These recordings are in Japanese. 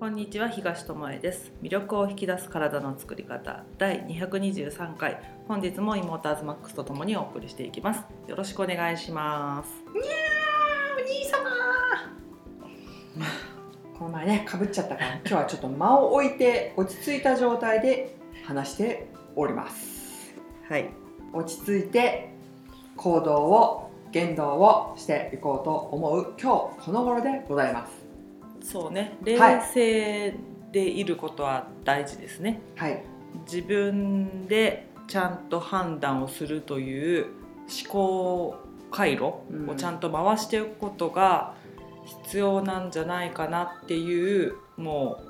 こんにちは東智恵です。魅力を引き出す体の作り方。第223回。本日もイモーターズマックスとともにお送りしていきます。よろしくお願いします。にゃーお兄様。この前ねかぶっちゃったから今日はちょっと間を置いて落ち着いた状態で話しております。はい。落ち着いて行動を言動をしていこうと思う今日この頃でございますそうね。冷静でいることは大事ですね、はい。自分でちゃんと判断をするという思考回路をちゃんと回しておくことが必要なんじゃないかなっていうも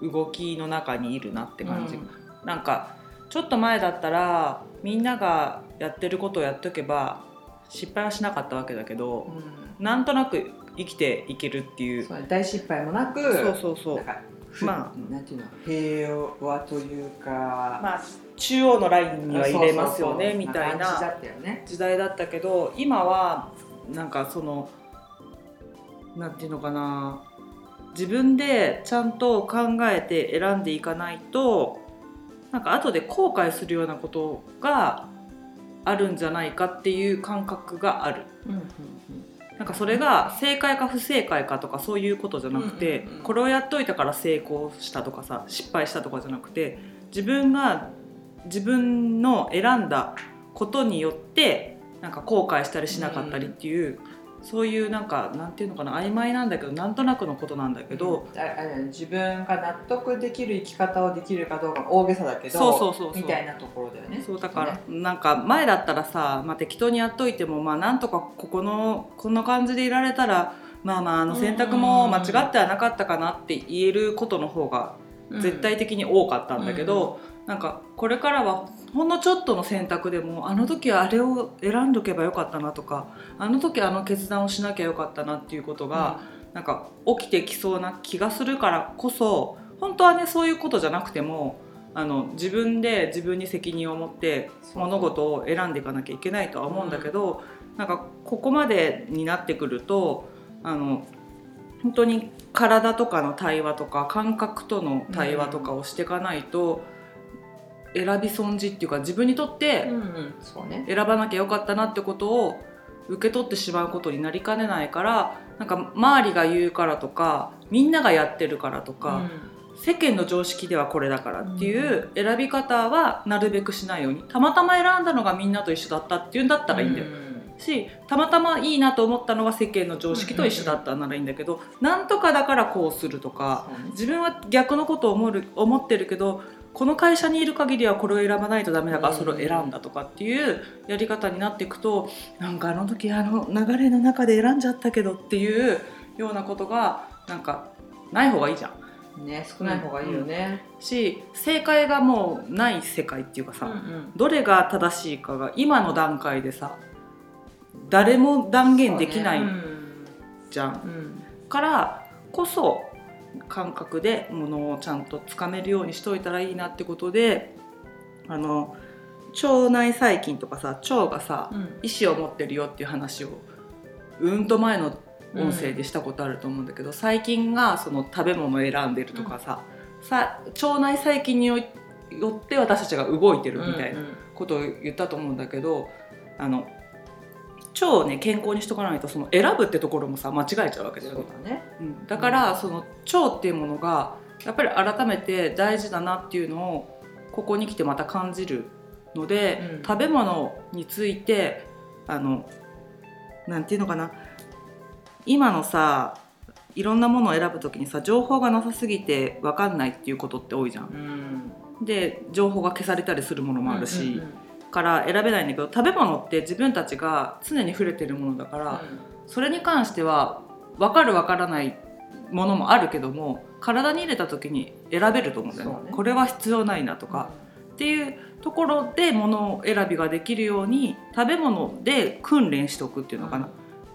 う動きの中にいるなって感じ、うん。なんかちょっと前だったらみんながやってることをやっておけば失敗はしなかったわけだけど、なんとなく生きていけるっていう。大失敗もなくそうそうそう。まあ。なんていうの平和というか、まあ中央のラインには入れますよねみたいな時代だったけど今はなんかそのなんていうのかな。自分でちゃんと考えて選んでいかないとなんか後で後悔するようなことがあるんじゃないかっていう感覚がある。うんうんなんかそれが正解か不正解かとかそういうことじゃなくて、うんうんうんこれをやっといたから成功したとかさ失敗したとかじゃなくて自分が自分の選んだことによってなんか後悔したりしなかったりっていう、そういうなんかなんていうのかな曖昧なんだけどなんとなくのことなんだけど、ああの自分が納得できる生き方をできるかどうか大げさだけどそうそうそうそう。みたいなところだよね。そうだから、ね。なんか前だったらさ、まあ、適当にやっといてもまあなんとかここのこんな感じでいられたらまあまああの選択も間違ってはなかったかなって言えることの方が絶対的に多かったんだけど、なんかこれからはほんのちょっとの選択でもあの時はあれを選んどけばよかったなとかあの時あの決断をしなきゃよかったなっていうことが、なんか起きてきそうな気がするからこそ本当はねそういうことじゃなくてもあの自分で自分に責任を持って物事を選んでいかなきゃいけないとは思うんだけど、なんかここまでになってくるとあの本当に体とかの対話とか感覚との対話とかをしていかないと、選び損じっていうか自分にとって選ばなきゃよかったなってことを受け取ってしまうことになりかねないからなんか周りが言うからとかみんながやってるからとか、世間の常識ではこれだからっていう選び方はなるべくしないようにたまたま選んだのがみんなと一緒だったっていうんだったらいいんだよ。したまたまいいなと思ったのが世間の常識と一緒だったならいいんだけど、なんとかだからこうするとかね。自分は逆のことを思う思ってるけどこの会社にいる限りはこれを選ばないとダメだからうん。それを選んだとかっていうやり方になっていくとなんかあの時あの流れの中で選んじゃったけどっていうようなことがなんかない方がいいじゃん。ね少ない方がいいよね、し正解がもうない世界っていうかさ、うんうん。どれが正しいかが今の段階でさ誰も断言できないじゃん。うん。うん。からこそ感覚でものをちゃんとつかめるようにしといたらいいなってことであの腸内細菌とかさ腸がさうん。意思を持ってるよっていう話をうんと前の音声でしたことあると思うんだけど、細菌がその食べ物を選んでるとかさ,、さ腸内細菌によよって私たちが動いてるみたいなうんうん。ことを言ったと思うんだけどあの腸をね健康にしとかないとその選ぶってところもさ間違えちゃうわけだよね。だね。うん、だからその腸っていうものがやっぱり改めて大事だなっていうのをここに来てまた感じるので、うん。食べ物についてあのなんていうのかな。今のさいろんなものを選ぶ時にさ情報がなさすぎて分かんないっていうことって多いじゃん。うん。で情報が消されたりするものもあるし、うんうんうんから選べないんだけど食べ物って自分たちが常に触れてるものだから、それに関しては分かる分からないものもあるけども体に入れた時に選べると思うんだよね。ね。これは必要ないなとか、っていうところで物選びができるように食べ物で訓練しておくっていうのかな、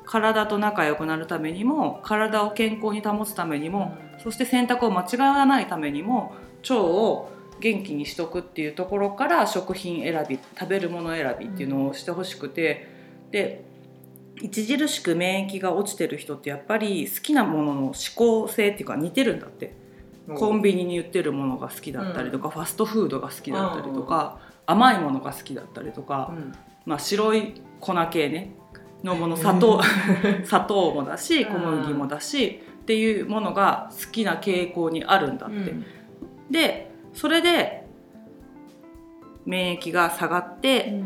体と仲良くなるためにも体を健康に保つためにも、そして選択を間違わないためにも腸を元気にしとくっていうところから食品選び食べるもの選びっていうのをしてほしくて、で著しく免疫が落ちてる人ってやっぱり好きなものの思考性っていうか似てるんだって。コンビニに売ってるものが好きだったりとか、ファストフードが好きだったりとか、甘いものが好きだったりとか、うん。まあ、白い粉系ねのもの砂糖 砂糖もだし小麦もだし、っていうものが好きな傾向にあるんだって。うん。でそれで免疫が下がって、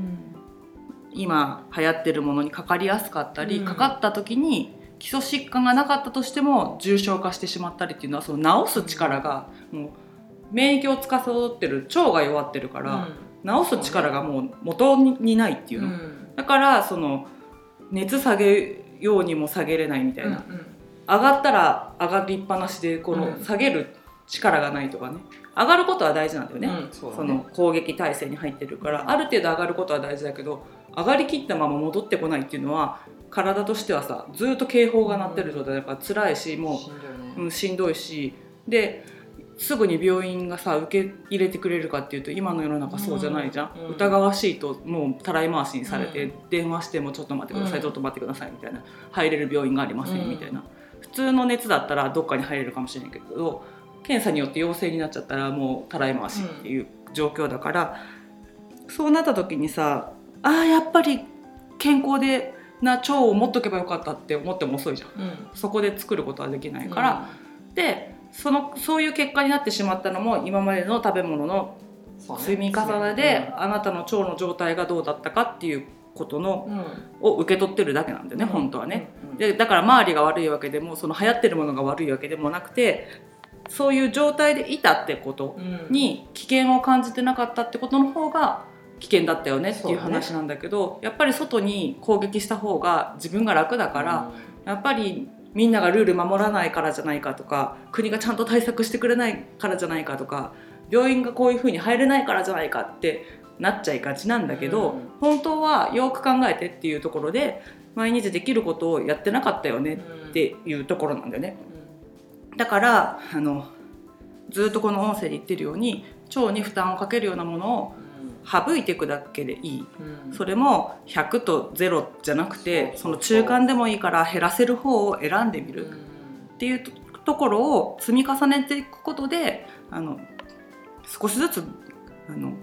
今流行ってるものにかかりやすかったり、うん。かかった時に基礎疾患がなかったとしても重症化してしまったりっていうのはその治す力がもう免疫を司ってる腸が弱ってるから、治す力がもう元にないっていうの、だからその熱下げようにも下げれないみたいな、上がったら上がりっぱなしでこのうん。下げる力がないとかね上がることは大事なんだよね、そその攻撃体制に入ってるから。ある程度上がることは大事だけど上がりきったまま戻ってこないっていうのは体としてはさずっと警報が鳴ってる状態だから辛いしもしんどいね。う、うん、しんどいしですぐに病院がさ受け入れてくれるかっていうと今の世の中そうじゃないじゃん、うん。疑わしいともうたらい回しにされて、うん。電話してもちょっと待ってください、うん。ちょっと待ってくださいみたいな。入れる病院がありません、うんみたいな。普通の熱だったらどっかに入れるかもしれないけど検査によって陽性になっちゃったらもうたらい回しっていう状況だから、そうなった時にさあーやっぱり健康でな腸を持っとけばよかったって思っても遅いじゃん。うん。そこで作ることはできないから、でそのそういう結果になってしまったのも今までの食べ物の積み重ねで、あなたの腸の状態がどうだったかっていうことのうん。を受け取ってるだけなんだよね、うん。本当はね。うん。でだから周りが悪いわけでもその流行ってるものが悪いわけでもなくてそういう状態でいたってことうん。に危険を感じてなかったってことの方が危険だったよねっていう話なんだけど、やっぱり外に攻撃した方が自分が楽だから、やっぱりみんながルール守らないからじゃないかとか国がちゃんと対策してくれないからじゃないかとか病院がこういうふうに入れないからじゃないかってなっちゃいがちなんだけど、うん。本当はよく考えてっていうところで毎日できることをやってなかったよねっていうところなんだよね。だからあのずっとこの音声で言ってるように腸に負担をかけるようなものを省いていくだけでいい。うん。それも100と0じゃなくてその中間でもいいから減らせる方を選んでみる。っていうとところを積み重ねていくことであの少しずつあの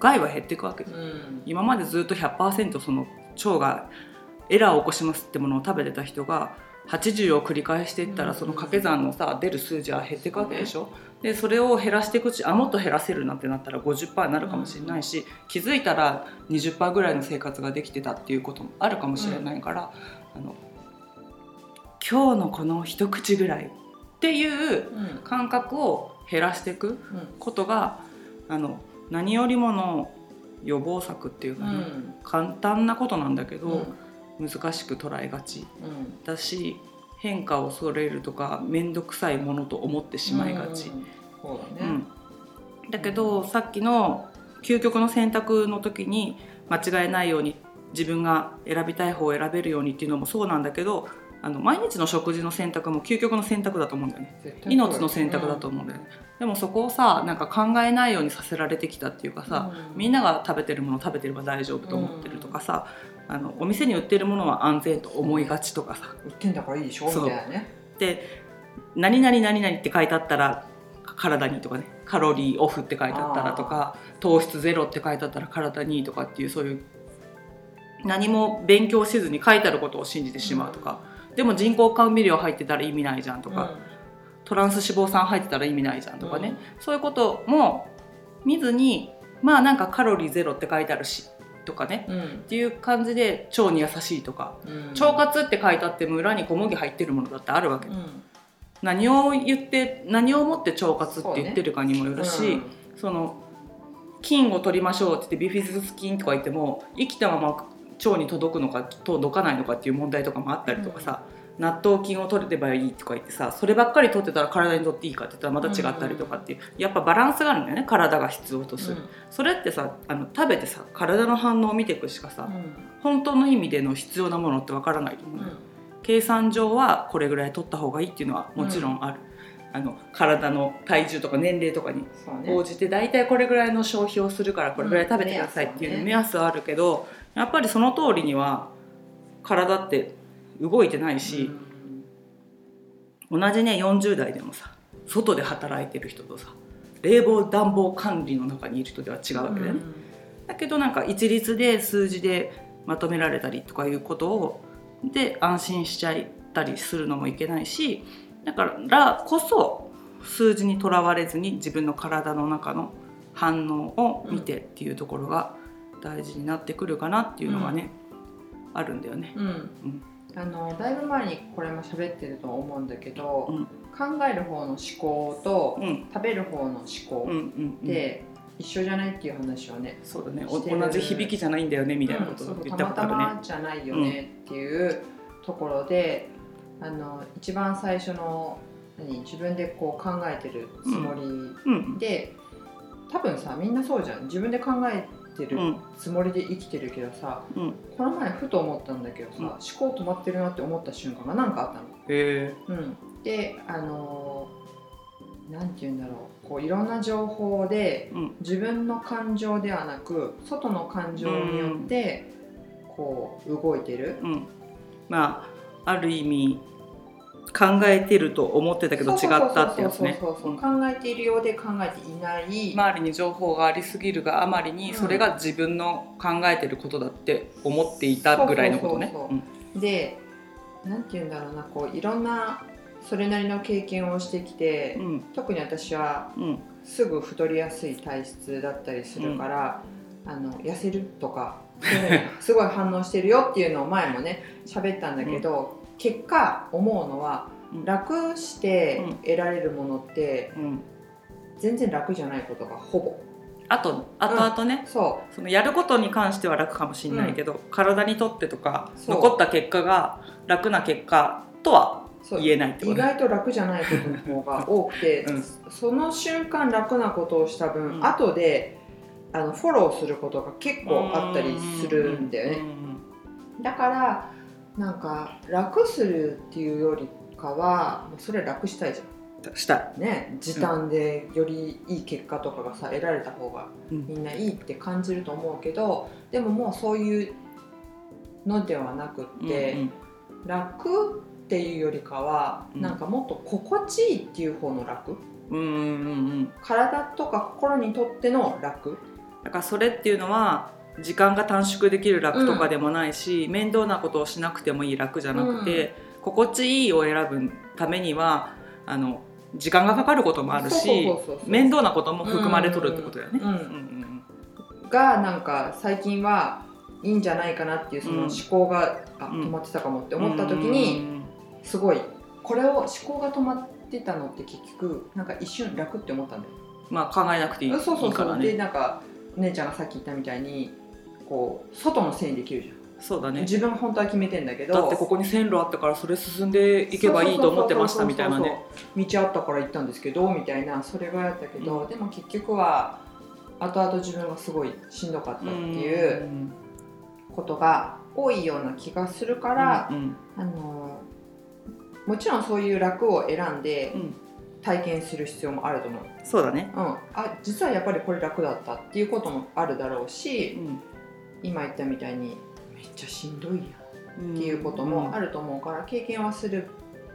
害は減っていくわけです。うん。今までずっと100%その腸がエラーを起こしますってものを食べてた人が80を繰り返していったらうんその掛け算のさ出る数字は減っていくわけでしょ？でそれを減らしていくうちあもっと減らせるなんてなったら50%になるかもしれないし気づいたら20%ぐらいの生活ができてたっていうこともあるかもしれないから、あの今日のこの一口ぐらいっていううん感覚を減らしていくことがあの何よりもの予防策っていうかね、うん。簡単なことなんだけど、うん難しく捉えがち。うん。だし変化を恐れるとか面倒くさいものと思ってしまいがち、うんだね。うん。だけどさっきの究極の選択の時に間違えないように自分が選びたい方を選べるようにっていうのもそうなんだけどあの毎日の食事の選択も究極の選択だと思うんだよね。命の選択だと思うんだよね、でもそこをさなんか考えないようにさせられてきたっていうかさ、うん。みんなが食べてるもの食べてれば大丈夫と思ってるとかさ、あのお店に売ってるものは安全と思いがちとかさ。売ってんだからいいでしょ？みたいなね。で「何々何々」って書いてあったら体にとかね。カロリーオフって書いてあったらとか糖質ゼロって書いてあったら体にとかっていうそういう何も勉強せずに書いてあることを信じてしまうとか、でも人工甘味料入ってたら意味ないじゃんとか、トランス脂肪酸入ってたら意味ないじゃんとかね、そういうことも見ずにまあなんかカロリーゼロって書いてあるしとかねうん。うんっていう感じで腸に優しいとかうん。腸活って書いてあっても裏に小麦入ってるものだってあるわけ、うん。何を言って何をもって腸活って言ってるかにもよるしそ,、の菌を取りましょうって言ってビフィズス菌とか言っても生きたまま腸に届くのか届かないのかっていう問題とかもあったりとかさ、納豆菌を取れればいいとか言ってさそればっかり取ってたら体にとっていいかって言ったらまた違ったりとかっていう、やっぱバランスがあるんだよね。体が必要とする、それってさあの食べてさ体の反応を見ていくしかさ、本当の意味での必要なものってわからないと思う、計算上はこれぐらい取った方がいいっていうのはもちろんある、あの体の体重とか年齢とかに応じて大体これぐらいの消費をするからこれぐらい食べてくださいっていううん。目安はあるけどやっぱりその通りには体って動いてないし、同じね40代でもさ外で働いてる人とさ冷房暖房管理の中にいる人では違うわけだよね、だけどなんか一律で数字でまとめられたりとかいうことをで安心しちゃったりするのもいけないしだからこそ数字にとらわれずに自分の体の中の反応を見てっていうところが大事になってくるかなっていうのがね、あるんだよね。うん。うんあのだいぶ前にこれも喋ってると思うんだけど、うん。考える方の思考とうん。食べる方の思考うんうんうん。って一緒じゃないっていう話をね、そうだね。同じ響きじゃないんだよねみたいなことを言たまたったことあるね。まじゃないよねっていうところで、あの一番最初の何自分でこう考えてるつもりうん。で、多分さみんなそうじゃん。自分で考えてるうん。つもりで生きてるけどさ、うん。この前ふと思ったんだけどさ、うん。思考止まってるなって思った瞬間が何かあったの。へえ。うん、であのーなんて言うんだろう。こういろんな情報でうん。自分の感情ではなく外の感情によってこう動いてる。うん。まあある意味考えてると思ってたけど違ったってやつね。そうそうそうそう。うん。考えているようで考えていない、周りに情報がありすぎるがあまりにそれが自分の考えてることだって思っていたぐらいのことね。でなんて言うんだろうなこういろんなそれなりの経験をしてきて、うん。特に私はうん。すぐ太りやすい体質だったりするから、あの痩せるとかすごい反応してるよっていうのを前もね喋ったんだけど、結果思うのはうん。楽して得られるものってうん。全然楽じゃないことがほぼ。あと後々ね、そそのやることに関しては楽かもしれないけど、体にとってとか残った結果が楽な結果とは言えないってこ意とね。外と楽じゃないことの方が多くて、うん。その瞬間楽なことをした分、うん。後であのフォローすることが結構あったりするんだよね。だからなんか楽するっていうよりかはもうそれ楽したいじゃうん。したい。んね時短でよりいい結果とかがさ得られた方がうんみんないいって感じると思うけどでももうそういうのではなくって、うん楽っていうよりかは、うんなんかもっと心地いいっていう方の楽うんうんうんうん。体とか心にとっての楽だからそれっていうのは時間が短縮できる楽とかでもないし、面倒なことをしなくてもいい楽じゃなくて、心地いいを選ぶためにはあの時間がかかることもあるし面倒なことも含まれとるってことだよね。うんうんうん。がなんか最近はいいんじゃないかなっていうその思考が、あうん止まってたかもってうん思った時に、すごいこれを思考が止まってたのって結局なんか一瞬楽って思ったんだよ。まあ考えなくていいそうそうそう。でね。なんか姉ちゃんがさっき言ったみたいにこう外のせいにできるじゃん、そうだね。自分が本当は決めてんだけど。だってここに線路あったからそれ進んでいけばいいと思ってましたみたいなね。道あったから行ったんですけどみたいなそれがやったけど、うん。でも結局は後々自分がすごいしんどかったっていううん。ことが多いような気がするから、うんあのもちろんそういう楽を選んでうん。体験する必要もあると思う、そうだね。うん、あ実はやっぱりこれ楽だったっていうこともあるだろううしん今言ったみたいにめっちゃしんどいやん。っっていうこともあると思うから経験はすれ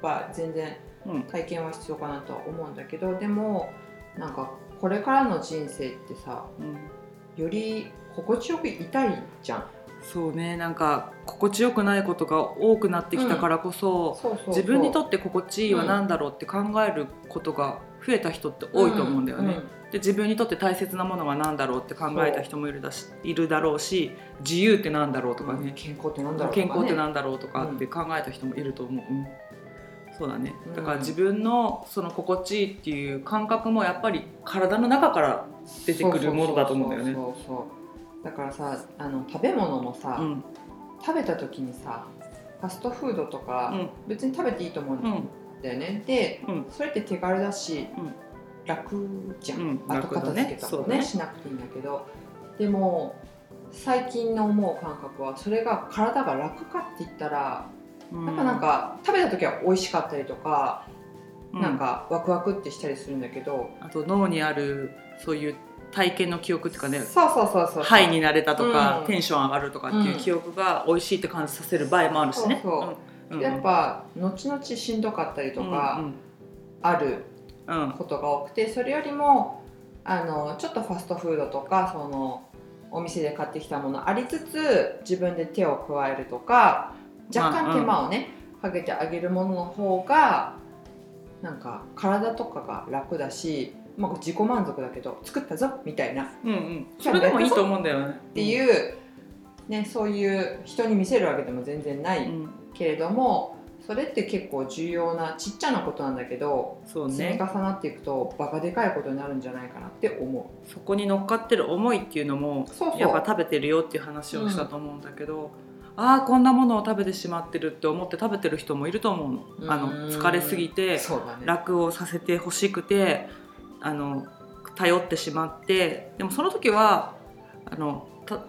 ば全然うん。体験は必要かなとは思うんだけどでもなんかこれからの人生ってさうん。より心地よくいたいじゃんそうねなんか心地よくないことが多くなってきたからこそ、そうそうそう。自分にとって心地いいは何だろうって考えることが増えた人って多いと思うんだよね。で自分にとって大切なものは何だろうって考えた人もいるだしいるだろうし自由って何だろうとかね、健康ってなんだろうとか、ね、健康って何だろうとかって考えた人もいると思う。うん。そうだね。だから自分のその心地いいっていう感覚もやっぱり体の中から出てくるものだと思うんだよね。そうそうそうそうだからさあの食べ物もさ、うん。食べた時にさファストフードとか、うん。別に食べていいと思うんうんだよね、で、うん。それって手軽だし、うん。楽じゃん、うん。後片付けた楽だね。そうね。しなくていいんだけど。でも最近の思う感覚はそれが体が楽かって言ったら、うん。やっぱなんか食べた時は美味しかったりとか、うん。なんかワクワクってしたりするんだけど、あと脳にあるそういう体験の記憶っていうかね。そうそうそうそう。ハイになれたとか、うん。テンション上がるとかっていう記憶が美味しいって感じさせる場合もあるしね。そうそうう。ん。うん。やっぱ後々しんどかったりとか、うんあるうんことが多くてそれよりもあのちょっとファストフードとかそのお店で買ってきたものありつつ自分で手を加えるとか若干手間をね、かけてあげるものの方がなんか体とかが楽だし、まあ、自己満足だけど作ったぞみたいな。っうんうん。それでもいいと思うんだよね。ていう、ね、そういう人に見せるわけでも全然ないうん。けれどもそれって結構重要なちっちゃなことなんだけどそう積みね重なっていくとバカでかいことになるんじゃないかなって思そこに乗っかってる思いっていうのもそうそう。やっぱ食べてるよっていう話をしたと思うんだけど、ああこんなものを食べてしまってるって思って食べてる人もいると思うの。あのうん。疲れすぎてね。楽をさせてほしくてあの頼ってしまってでもその時はあのた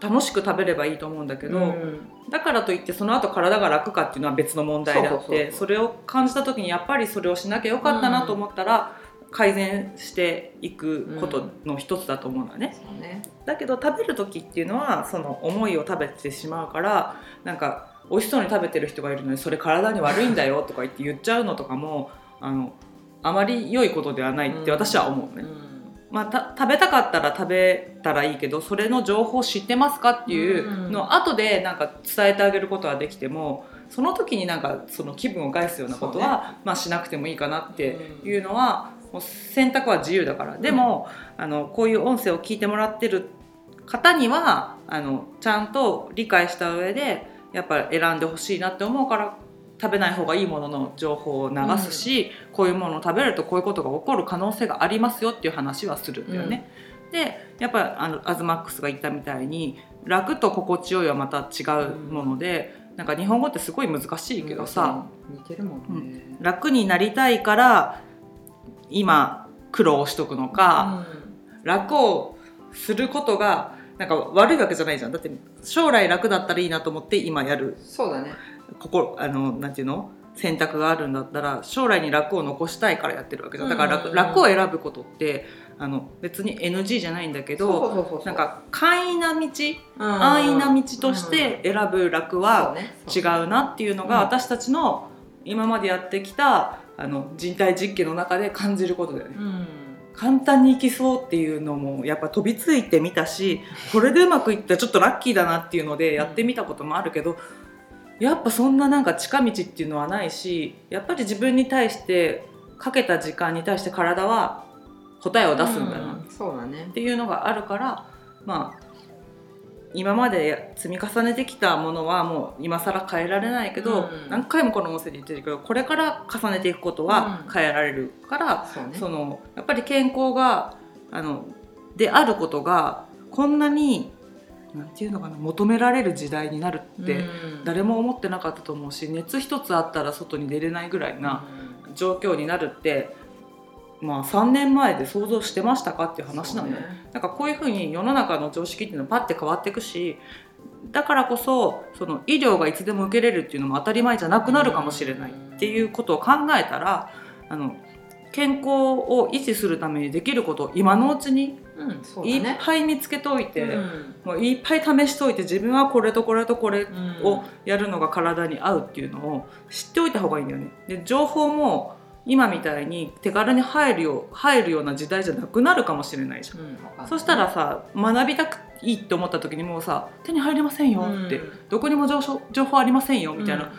楽しく食べればいいと思うんだけど、うん。だからといってその後体が楽かっていうのは別の問題であってそれを感じた時にやっぱりそれをしなきゃよかったなと思ったら、改善していくことの一つだと思うのよね。そうね。だけど食べる時っていうのはその思いを食べてしまうからなんか美味しそうに食べてる人がいるのにそれ体に悪いんだよとか言って言っちゃうのとかもあのあまり良いことではないって私は思うね。うん。まあ、た食べたかったら食べたらいいけどそれの情報を知ってますかっていうのを後でなんか伝えてあげることはできてもその時になんかその気分を害すようなことは、まあ、しなくてもいいかなっていうのはもう選択は自由だから。でも、あのこういう音声を聞いてもらってる方にはあのちゃんと理解した上でやっぱり選んでほしいなって思うから食べない方がいいものの情報を流すし、こういうものを食べるとこういうことが起こる可能性がありますよっていう話はするんだよね。でやっぱりあのアズマックスが言ったみたいに楽と心地よいはまた違うもので、なんか日本語ってすごい難しいけどさ、似てるもん。ね、楽になりたいから今苦労しとくのか、楽をすることがなんか悪いわけじゃないじゃん。だって将来楽だったらいいなと思って今やる。そうだねここあのなんていうの？選択があるんだったら将来に楽を残したいからやってるわけじゃん。だから楽,、楽を選ぶことってあの別に NG じゃないんだけどそうそうそうそう。なんか簡易な道うん安易な道として選ぶ楽は違そうなっていうのがうん私たちの今までやってきたあの人体実験の中で感じることだよね。うん。簡単にいきそうっていうのもやっぱ飛びついてみたしこれでうまくいったらちょっとラッキーだなっていうのでやってみたこともあるけどやっぱそんななんか近道っていうのはないしやっぱり自分に対してかけた時間に対して体は答えを出すんだな。っうんそうだね。ていうのがあるからまあ今まで積み重ねてきたものはもう今更変えられないけど、うん。何回もこの音声で言ってるけどこれから重ねていくことは変えられるから、そうね。そのやっぱり健康があのであることがこんなになんていうのかな求められる時代になるってうん。誰も思ってなかったと思うし熱一つあったら外に出れないぐらいな状況になるって、まあ、3年前で想像してましたかっていう話なんだよ。ね。なんかこういうふうに世の中の常識っていうのはパッて変わっていくしだからこそその医療がいつでも受けれるっていうのも当たり前じゃなくなるかもしれないっていうことを考えたらあの健康を維持するためにできることを今のうちにうんそういっぱい見つけておいて、うん。もういっぱい試しておいて自分はこれとこれとこれうん。をやるのが体に合うっていうのを知っておいた方がいいんだよね。で情報も今みたいに手軽に入るよ入るような時代じゃなくなるかもしれないじゃん。うんそしたらさ学びたくいいって思った時にもうさ手に入りませんよって、うんどこにも情報ありませんよみたいな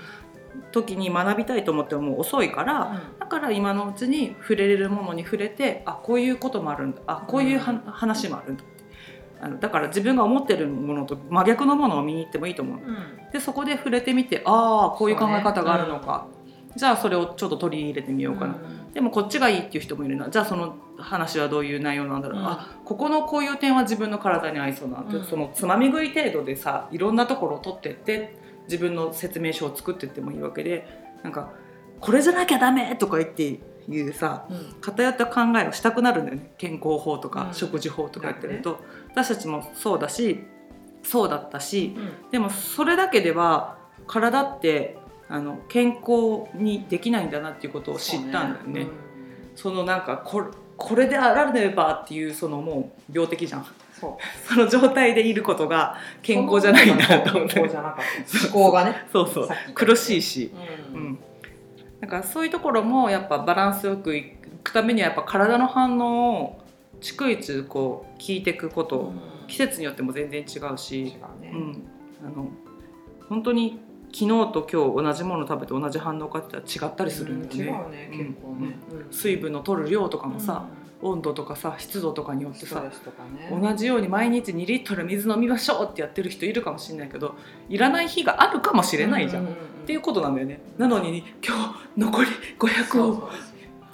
時に学びたいと思ってももう遅いから、だから今のうちに触れれるものに触れてあこういうこともあるんだ。あこういうは、うん話もあるんだって。あのだから自分が思ってるものと真逆のものを見に行ってもいいと思ううんうん。でそこで触れてみてああこういう考え方があるのか、じゃあそれをちょっと取り入れてみようかな、でもこっちがいいっていう人もいるな。じゃあその話はどういう内容なんだろう、うん。あここのこういう点は自分の体に合いそうだなうん。そのつまみ食い程度でさいろんなところを取ってって自分の説明書を作ってってもいいわけでなんかこれじゃなきゃダメとか言っていうさうん。偏った考えをしたくなるんだよね。健康法とか、うん。食事法とか言ってると、私たちもそうだしそうだったしでもそれだけでは体ってあの健康にできないんだなっていうことを知ったんだよね。そのなんかこれこれであらねばっていうそのもう病的じゃんそう。その状態でいることが健康じゃないなと思って。健康じゃなかった。思考がね。そうそう。苦しいし、ううん。ん、だからそういうところもやっぱバランスよくいくためにはやっぱ体の反応を逐一こう聞いていくこと、うん。季節によっても全然違う違し、うね、うん、あの本当に昨日と今日同じもの食べて同じ反応かって言ったら違ったりするんだよね。うね結構ね、うん。水分の取る量とかもさ、温度とかさ湿度とかによってさね。同じように毎日2リットル水飲みましょうってやってる人いるかもしれないけどいらない日があるかもしれないじゃん、うううっていうことなんだよね。なのに今日残り500を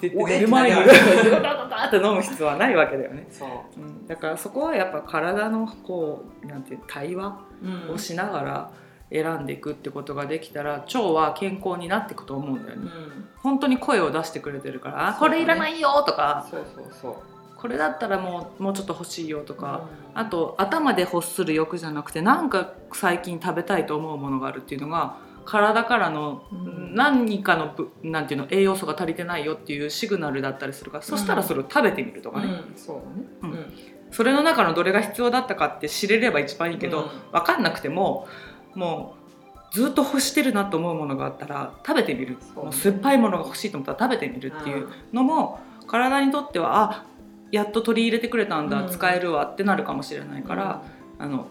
って言って寝る前にダダダダって飲む必要はないわけだよね、そう、うん、だからそこはやっぱ体のこうなんて対話うんをしながら選んでいくってことができたら腸は健康になっていくと思うんだよね。うん。本当に声を出してくれてるから「あそうだね。これいらないよ」とか。そうそうそう「これだったらもうもうちょっと欲しいよ」とか、うん。あと頭で欲する欲じゃなくてなんか最近食べたいと思うものがあるっていうのが体からのうん。何かのぶなんていうの栄養素が足りてないよっていうシグナルだったりするから、そしたらそれを食べてみるとかね、うんそうだね。うん。それの中のどれが必要だったかって知れれば一番いいけど、うん。分かんなくてももうずっと欲してるなと思うものがあったら食べてみる、もう酸っぱいものが欲しいと思ったら食べてみるっていうのも体にとってはあやっと取り入れてくれたんだ、うん。使えるわってなるかもしれないから、あの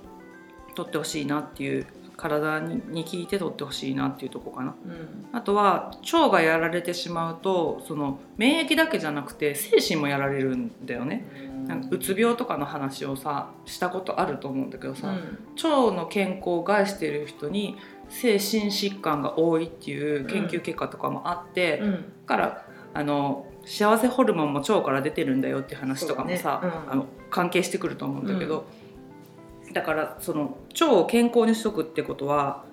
取ってほしいなっていう体にに聞いて取ってほしいなっていうとこかな。うん。うんあとは腸がやられてしまうとその免疫だけじゃなくて精神もやられるんだよね。なんかうつ病とかの話をさしたことあると思うんだけどさ、腸の健康を害している人に精神疾患が多いっていう研究結果とかもあって、うん。だからあの幸せホルモンも腸から出てるんだよって話とかもさ、ね。うん。あの関係してくると思うんだけど、だからその腸を健康にしとくってことは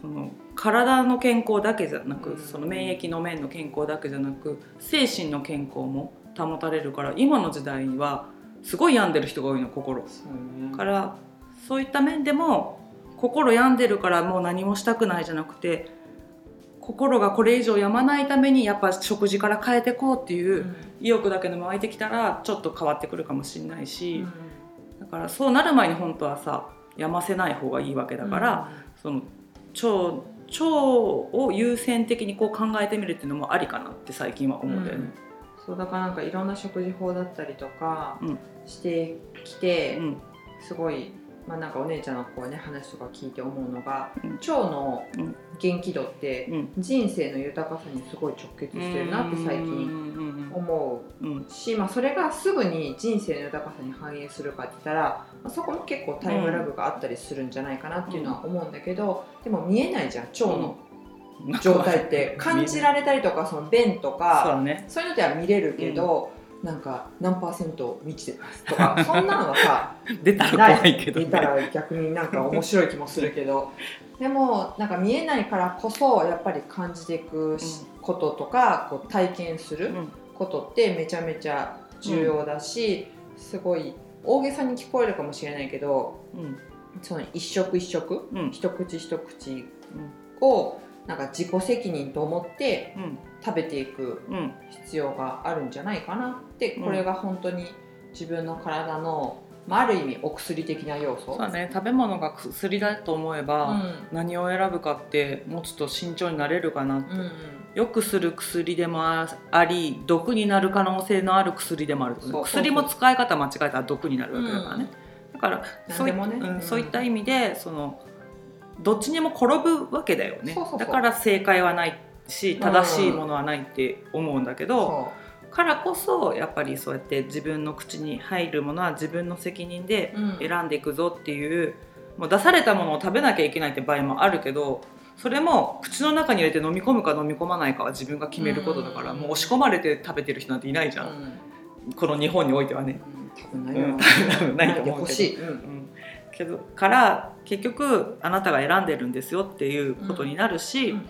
その体の健康だけじゃなく、うん。その免疫の面の健康だけじゃなく精神の健康も保たれるから今の時代にはすごい病んでる人が多いの心。そうね。からそういった面でも心病んでるからもう何もしたくないじゃなくて心がこれ以上病まないためにやっぱ食事から変えていこうっていううん。意欲だけでも湧いてきたらちょっと変わってくるかもしれないし、だからそうなる前に本当はさ病ませない方がいいわけだから、その腸腸を優先的にこう考えてみるっていうのもありかなって最近は思うんだよね。そうだからなんかいろんな食事法だったりとかうん。してきて、うん。すごい、まあ、なんかお姉ちゃんのこう、ね、話とか聞いて思うのが、うん。腸のうん。元気度ってうん。人生の豊かさにすごい直結してるなって最近近思うし、まあ、それがすぐに人生の豊かさに反映するかって言ったら、まあ、そこも結構タイムラグがあったりするんじゃないかなっていうのは思うんだけど、でも見えないじゃん腸の状態って。感じられたりとかその便とか。そういうのでは見れるけど、なんか何パーセント満ちてますとか そんなのはさ出たら怖いけどね。見たら逆になんか面白い気もするけど でもなんか見えないからこそやっぱり感じていくしこととかこう体験するうん。ことってめちゃめちゃ重要だし、すごい大げさに聞こえるかもしれないけどうん。その一食一食うん。一口一口をなんか自己責任と思ってうん。食べていくうん。必要があるんじゃないかなってうん。これが本当に自分の体の、まあ、ある意味お薬的な要素。そうだね。食べ物が薬だと思えば、うん。何を選ぶかってもうちょっと慎重になれるかなうんうん。よくする薬でもあり毒になる可能性のある薬でもあるそう。そう。薬も使い方間違えたら毒になるわけだからね、だからそうい,、ね。うんうん。そういった意味でそのどっちにも転ぶわけだよね。だから正解はないし正しいものはないって思うんだけど、そからこそやっぱりそうやって自分の口に入るものは自分の責任でう、うん。選んでいくぞっていうもう出されたものを食べなきゃいけないって場合もあるけどそれも口の中に入れて飲み込むか飲み込まないかは自分が決めることだから、うん。もう押し込まれて食べてる人なんていないじゃん、うん。この日本においてはね。多分ないうん。な多分ないと思うけど。欲しい、うん。うん。けどから結局あなたが選んでるんですよっていうことになるし、うん。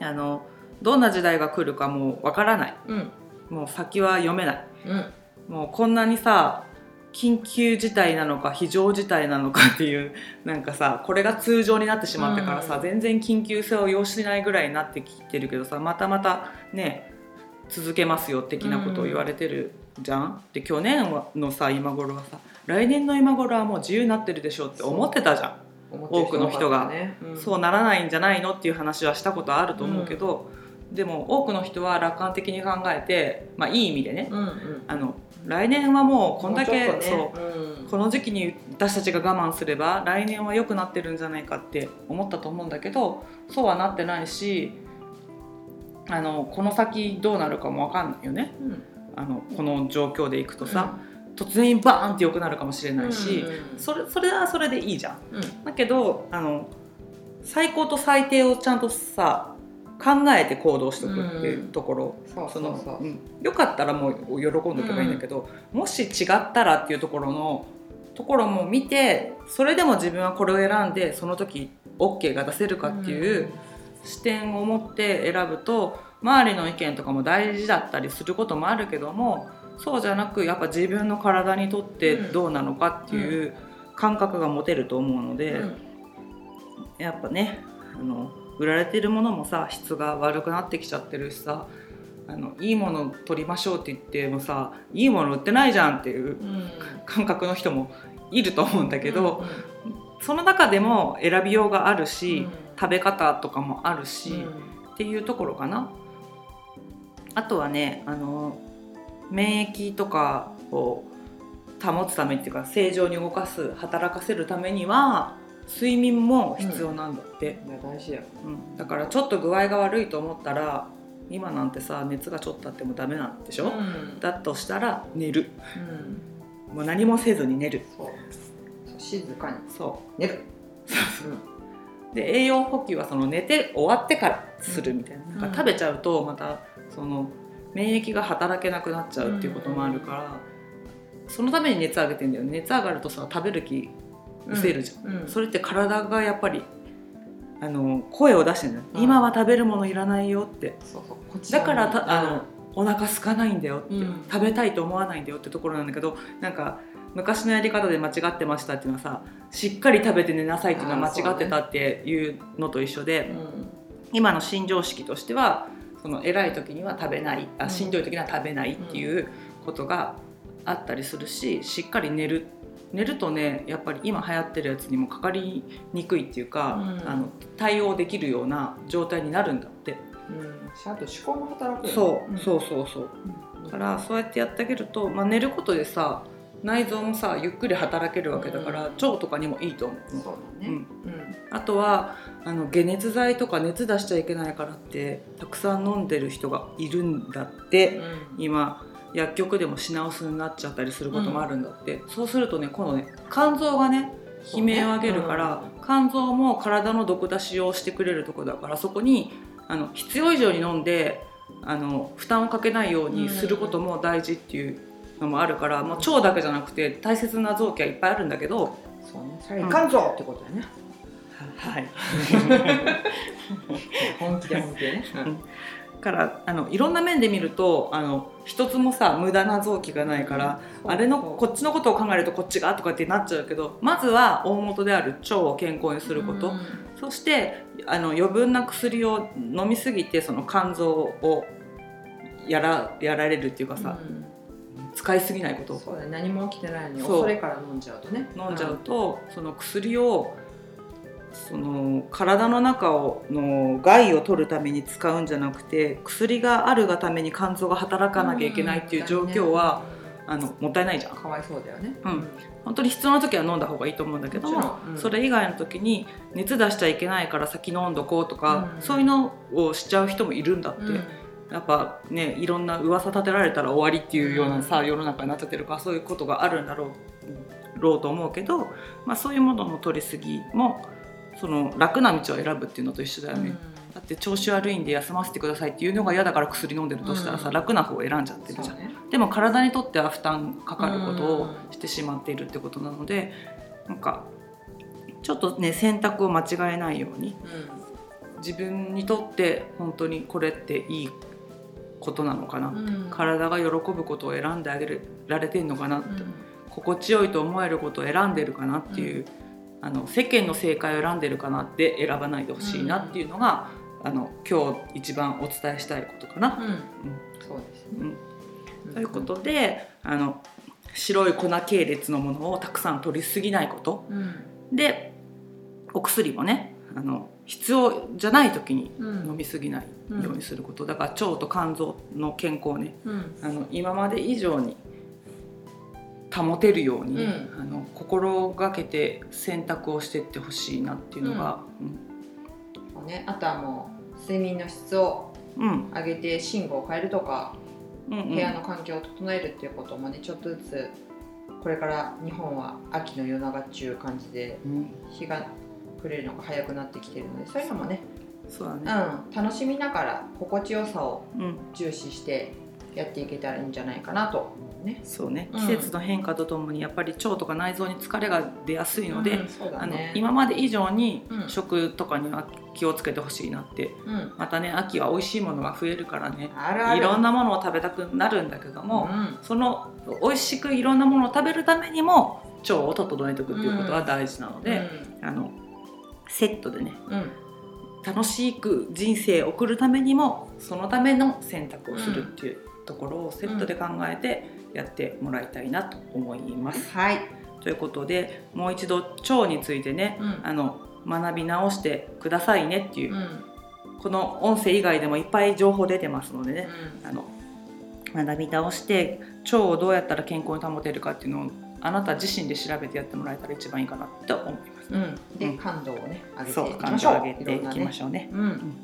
あのどんな時代が来るかもうわからない。うんもう先は読めない。うん。もうこんなにさ緊急事態なのか非常事態なのかっていうなんかさこれが通常になってしまってからさ、うん。全然緊急性を要しないぐらいになってきてるけどさまたまたね続けますよ的なことを言われてるじゃん？で去年のさ今頃はさ来年の今頃はもう自由になってるでしょって思ってたじゃん。多くの人が。ねうん。そうならないんじゃないのっていう話はしたことあると思うけど、でも多くの人は楽観的に考えて、まあ、いい意味でねうんうん。あの来年はもうこんだけ、ね。そうこの時期に私たちが我慢すれば来年は良くなってるんじゃないかって思ったと思うんだけどそうはなってないしあのこの先どうなるかも分かんないよね。うん。うんあのこの状況でいくとさ、突然バーンって良くなるかもしれないし、うん。それそれはそれでいいじゃん。うん。だけどあの最高と最低をちゃんとさ考えて行動しておくっていうところ、そうそのそう。そううん。よかったらもう喜んどけばいいんだけど、もし違ったらっていうところのところも見てそれでも自分はこれを選んでその時 OK が出せるかっていう視点を持って選ぶと周りの意見とかも大事だったりすることもあるけどもそうじゃなくやっぱ自分の体にとってどうなのかっていう感覚が持てると思うので。うん。やっぱねあの売られてるものもさ質が悪くなってきちゃってるしさあのいいもの取りましょうって言ってもさいいもの売ってないじゃんっていううん。感覚の人もいると思うんだけど、うんその中でも選びようがあるし、うん。食べ方とかもあるし、うん。っていうところかな。あとはねあの免疫とかを保つためっていうか正常に動かす働かせるためには睡眠も必要なんだって。いや大事だようん、だからちょっと具合が悪いと思ったら今なんてさ熱がちょっとあってもダメなんでしょ、うん。だとしたら寝る。うん。もう何もせずに寝る。そうそう静かに。そ寝る。うで栄養補給はその寝て終わってからするみたいな,、うん。なんか食べちゃうとまたその免疫が働けなくなっちゃうっていうこともあるから、そのために熱上げてんだよね。熱上がるとさ食べる気失せるじゃん、うん。それって体がやっぱりあの声を出してるのよ、うん。今は食べるものいらないよって。だからたあのお腹空かないんだよって、うん。食べたいと思わないんだよってところなんだけどなんか昔のやり方で間違ってましたっていうのはさしっかり食べて寝なさいっていうのは間違ってたっていうのと一緒で、うん。今の新常識としてはその偉い時には食べないうん。あしんどい時には食べないっていうことがあったりするししっかり寝る寝るとねやっぱり今流行ってるやつにもかかりにくいっていうか、うん。あの対応できるような状態になるんだって。うん。しあと思考も働くそう、ん。そうそうそう。だからそうやってやってあげると、まあ、寝ることでさ内臓もさゆっくり働けるわけだから、うん。腸とかにもいいと思う。のそうだね。うん。うん。あとはあの解熱剤とか熱出しちゃいけないからってたくさん飲んでる人がいるんだって、今薬局でも品薄になっちゃったりすることもあるんだって、そうするとね今度ね肝臓がね悲鳴を上げるから、肝臓も体の毒出しをしてくれるところだからそこにあの必要以上に飲んであの負担をかけないようにすることも大事っていうのもあるから、もう腸だけじゃなくて大切な臓器はいっぱいあるんだけど、そうね。それいかんぞってことだよね。はい、本気で本気でねからあのいろんな面で見るとあの一つもさ無駄な臓器がないから、あれのこっちのことを考えるとこっちがとかってなっちゃうけどまずは大元である腸を健康にすること、そしてあの余分な薬を飲みすぎてその肝臓をやらやられるっていうかさ、使いすぎないこと。そうだね。何も起きてないのにそれから飲んじゃうとね。飲んじゃうと、その薬をその体の中をの害を取るために使うんじゃなくて薬があるがために肝臓が働かなきゃいけないっていう状況は、あのもったいないじゃん。かわいそうだよね。うん。本当に必要な時は飲んだ方がいいと思うんだけどうん。それ以外の時に熱出しちゃいけないから先飲んどこうとか、うん。そういうのをしちゃう人もいるんだって、うん。やっぱねいろんな噂立てられたら終わりっていうようなさ、世の中になっちゃってるからそういうことがあるんだろうろうと思うけど、まあ、そういうものの取りすぎもその楽な道を選ぶっていうのと一緒だよね、だって調子悪いんで休ませてくださいっていうのが嫌だから薬飲んでるとしたらさ、うん。楽な方を選んじゃってるじゃん。ね。でも体にとっては負担かかることをしてしまっているってことなのでなんかちょっとね選択を間違えないように自分にとって本当にこれっていいことなのかな、うん。体が喜ぶことを選んであげられてんのかなって、うん。心地よいと思えることを選んでるかなっていう、あの世間の正解を選んでるかなって選ばないでほしいなっていうのが、あの今日一番お伝えしたいことかな。うん。そうですね。うん。ということであの白い粉系列のものをたくさん取りすぎないこと。うん。でお薬もねあの必要じゃない時にうん。飲みすぎないようにすること、だから腸と肝臓の健康ね。うん。あの今まで以上に保てるようにね、うあの心がけて選択をしていってほしいなっていうのが、そうね、あとはもう睡眠の質をうん。うん上げて寝具を変えるとか、うんうん。部屋の環境を整えるっていうこともねちょっとずつこれから日本は秋の夜長っていう感じでうん。日が暮れるのが早くなってきてるのでそういうのもね、そうだうん、ね、楽しみながら心地よさをうん。重視してやっていけたらいいんじゃないかなと。思うね。そうね。うん。季節の変化とともにやっぱり腸とか内臓に疲れが出やすいので、うんそうだあのね、今まで以上にうん。食とかには気をつけてほしいなって。うん、またね秋は美味しいものが増えるからね。あるある。いろんなものを食べたくなるんだけども、うん。その美味しくいろんなものを食べるためにも腸を整えておくっていうことが大事なので、あのセットでね楽しく人生を送るためにもそのための選択をするっていうところをセットで考えてやってもらいたいなと思います。はい、ということでもう一度腸についてねうん。あの学び直してくださいねっていうう、ん。この音声以外でもいっぱい情報出てますのでね、うあの学び直して腸をどうやったら健康に保てるかっていうのをあなた自身で調べてやってもらえたら一番いいかなと思います。んうん、で、うん。感度をね上げてそういきましょう。感情を上げていきまょしょうね。う、うん、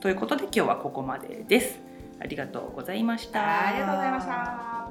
ということで今日はここまでです。ありがとうございました。ありがとうございました。